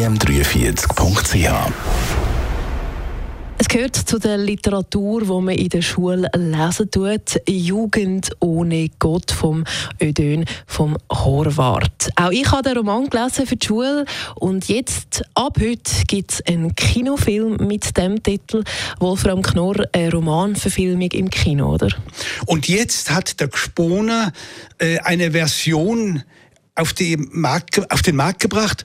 www.im43.ch es gehört zu der Literatur, wo man in der Schule lesen tut. Jugend ohne Gott vom Ödön vom Horvath. Auch ich habe den Roman gelesen für die Schule und jetzt, ab heute, gibt es einen Kinofilm mit dem Titel Wolfram Knorr, eine Romanverfilmung im Kino, oder? Und jetzt hat der Gsponer äh, eine Version auf, Markt, auf den Markt gebracht,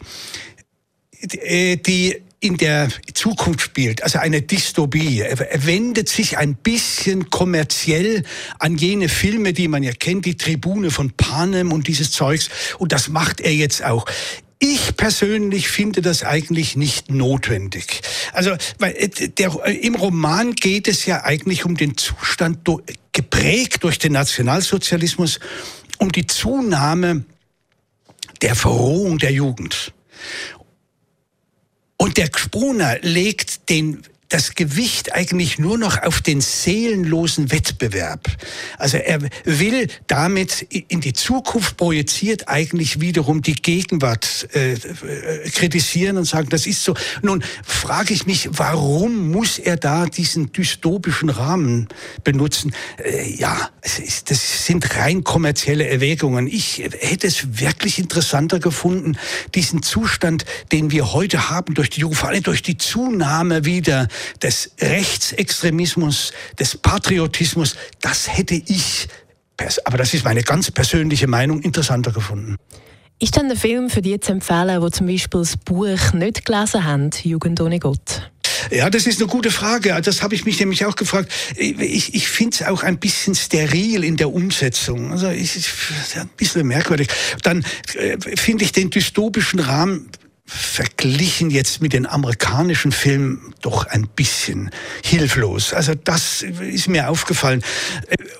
die in der Zukunft spielt, also eine Dystopie. Er wendet sich ein bisschen kommerziell an jene Filme, die man ja kennt, die Tribune von Panem und dieses Zeugs. Und das macht er jetzt auch. Ich persönlich finde das eigentlich nicht notwendig. Also, weil äh, der, im Roman geht es ja eigentlich um den Zustand geprägt durch den Nationalsozialismus, um die Zunahme der Verrohung der Jugend. Und der Gsponer legt den das Gewicht eigentlich nur noch auf den seelenlosen Wettbewerb. Also er will damit in die Zukunft projiziert eigentlich wiederum die Gegenwart äh, äh, kritisieren und sagen, das ist so. Nun frage ich mich, warum muss er da diesen dystopischen Rahmen benutzen? Äh, ja, ist, das sind rein kommerzielle Erwägungen. Ich hätte es wirklich interessanter gefunden, diesen Zustand, den wir heute haben durch die vor allem durch die Zunahme wieder des Rechtsextremismus, des Patriotismus, das hätte ich, aber das ist meine ganz persönliche Meinung, interessanter gefunden. Ist denn der Film für die zu empfehlen, die zum Beispiel das Buch nicht gelesen haben, Jugend ohne Gott? Ja, das ist eine gute Frage. Das habe ich mich nämlich auch gefragt. Ich, ich finde es auch ein bisschen steril in der Umsetzung. Also ich, ich, ein bisschen merkwürdig. Dann äh, finde ich den dystopischen Rahmen verglichen jetzt mit den amerikanischen Filmen doch ein bisschen hilflos. Also das ist mir aufgefallen.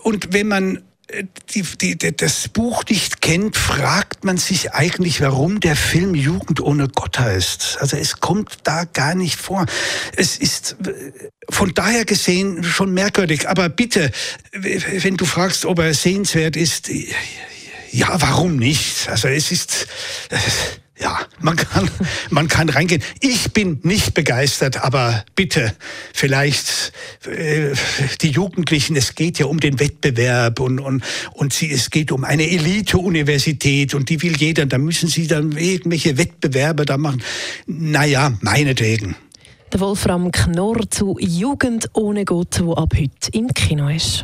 Und wenn man äh, die, die, das Buch nicht kennt, fragt man sich eigentlich, warum der Film Jugend ohne Gott heißt. Also es kommt da gar nicht vor. Es ist äh, von daher gesehen schon merkwürdig. Aber bitte, wenn du fragst, ob er sehenswert ist, ja, warum nicht? Also es ist... Äh, ja, man kann, man kann reingehen. Ich bin nicht begeistert, aber bitte, vielleicht äh, die Jugendlichen, es geht ja um den Wettbewerb und, und, und sie, es geht um eine Elite-Universität und die will jeder, da müssen sie dann irgendwelche Wettbewerbe da machen. Naja, meinetwegen. Der Wolfram Knorr zu Jugend ohne Gott, wo ab heute im Kino ist.